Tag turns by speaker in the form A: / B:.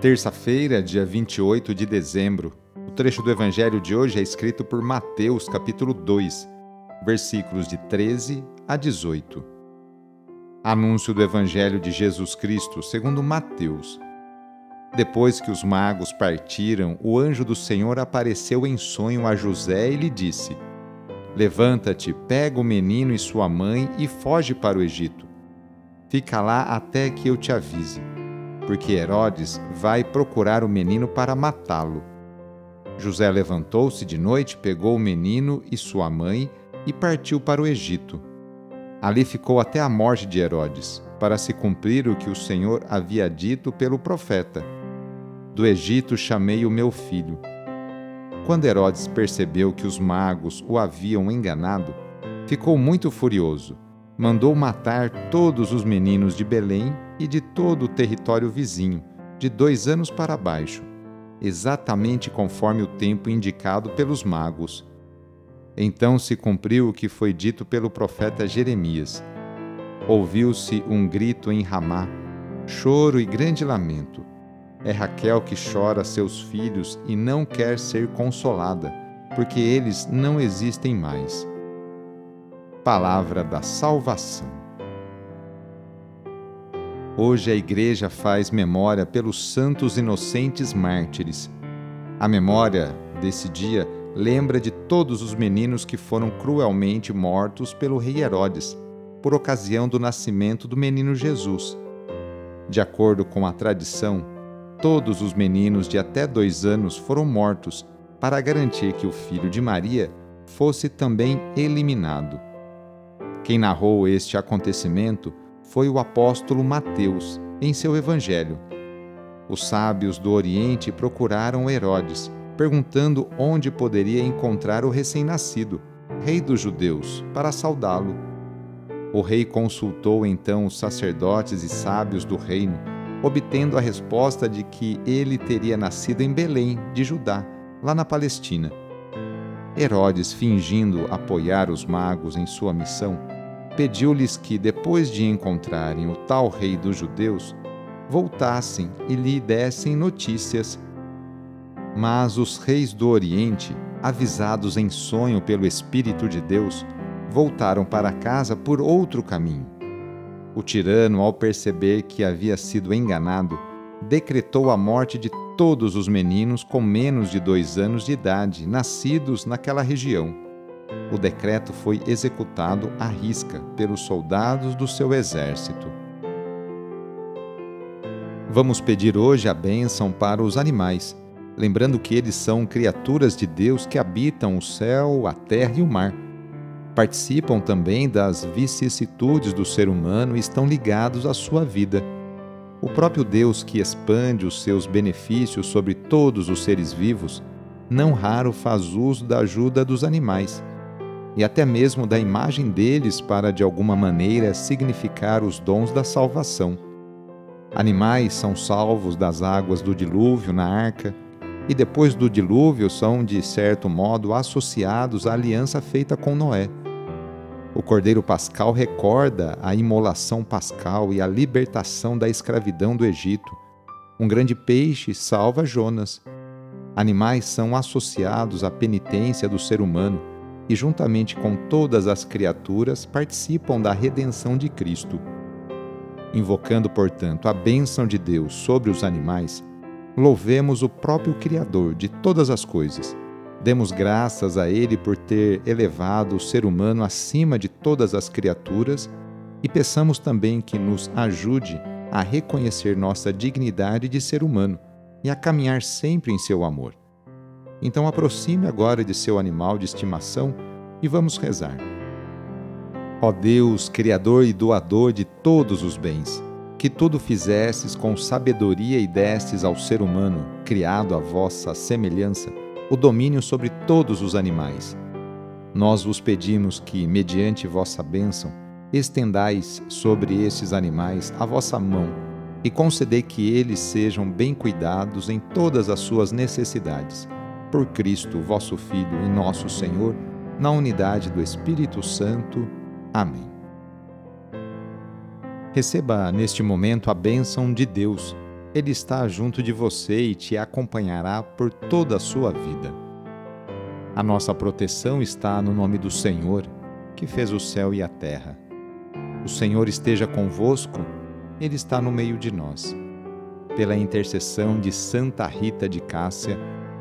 A: Terça-feira, dia 28 de dezembro. O trecho do evangelho de hoje é escrito por Mateus, capítulo 2, versículos de 13 a 18. Anúncio do evangelho de Jesus Cristo, segundo Mateus. Depois que os magos partiram, o anjo do Senhor apareceu em sonho a José e lhe disse: Levanta-te, pega o menino e sua mãe e foge para o Egito. Fica lá até que eu te avise porque Herodes vai procurar o menino para matá-lo. José levantou-se de noite, pegou o menino e sua mãe e partiu para o Egito. Ali ficou até a morte de Herodes, para se cumprir o que o Senhor havia dito pelo profeta: Do Egito chamei o meu filho. Quando Herodes percebeu que os magos o haviam enganado, ficou muito furioso mandou matar todos os meninos de Belém e de todo o território vizinho, de dois anos para baixo, exatamente conforme o tempo indicado pelos magos. Então se cumpriu o que foi dito pelo profeta Jeremias. Ouviu-se um grito em Ramá, choro e grande lamento. É Raquel que chora seus filhos e não quer ser consolada, porque eles não existem mais palavra da salvação. Hoje a Igreja faz memória pelos santos inocentes mártires. A memória desse dia lembra de todos os meninos que foram cruelmente mortos pelo rei Herodes, por ocasião do nascimento do menino Jesus. De acordo com a tradição, todos os meninos de até dois anos foram mortos para garantir que o filho de Maria fosse também eliminado. Quem narrou este acontecimento foi o apóstolo Mateus, em seu evangelho. Os sábios do Oriente procuraram Herodes, perguntando onde poderia encontrar o recém-nascido, rei dos judeus, para saudá-lo. O rei consultou então os sacerdotes e sábios do reino, obtendo a resposta de que ele teria nascido em Belém, de Judá, lá na Palestina. Herodes, fingindo apoiar os magos em sua missão, pediu-lhes que, depois de encontrarem o tal rei dos judeus, voltassem e lhe dessem notícias. Mas os reis do Oriente, avisados em sonho pelo Espírito de Deus, voltaram para casa por outro caminho. O tirano, ao perceber que havia sido enganado, decretou a morte de todos os meninos com menos de dois anos de idade nascidos naquela região o decreto foi executado à risca pelos soldados do seu exército. Vamos pedir hoje a bênção para os animais, lembrando que eles são criaturas de Deus que habitam o céu, a terra e o mar. Participam também das vicissitudes do ser humano e estão ligados à sua vida. O próprio Deus que expande os seus benefícios sobre todos os seres vivos, não raro faz uso da ajuda dos animais e até mesmo da imagem deles para de alguma maneira significar os dons da salvação. Animais são salvos das águas do dilúvio na arca e depois do dilúvio são, de certo modo, associados à aliança feita com Noé. O Cordeiro Pascal recorda a imolação pascal e a libertação da escravidão do Egito. Um grande peixe salva Jonas. Animais são associados à penitência do ser humano e, juntamente com todas as criaturas, participam da redenção de Cristo. Invocando, portanto, a bênção de Deus sobre os animais, louvemos o próprio Criador de todas as coisas. Demos graças a Ele por ter elevado o ser humano acima de todas as criaturas e peçamos também que nos ajude a reconhecer nossa dignidade de ser humano e a caminhar sempre em seu amor. Então aproxime agora de seu animal de estimação e vamos rezar. Ó Deus, Criador e doador de todos os bens, que tudo fizestes com sabedoria e destes ao ser humano, criado à vossa semelhança, o domínio sobre todos os animais. Nós vos pedimos que, mediante vossa bênção, estendais sobre estes animais a vossa mão e concedei que eles sejam bem cuidados em todas as suas necessidades. Por Cristo, vosso Filho e nosso Senhor, na unidade do Espírito Santo. Amém. Receba neste momento a bênção de Deus. Ele está junto de você e te acompanhará por toda a sua vida. A nossa proteção está no nome do Senhor, que fez o céu e a terra. O Senhor esteja convosco, Ele está no meio de nós. Pela intercessão de Santa Rita de Cássia,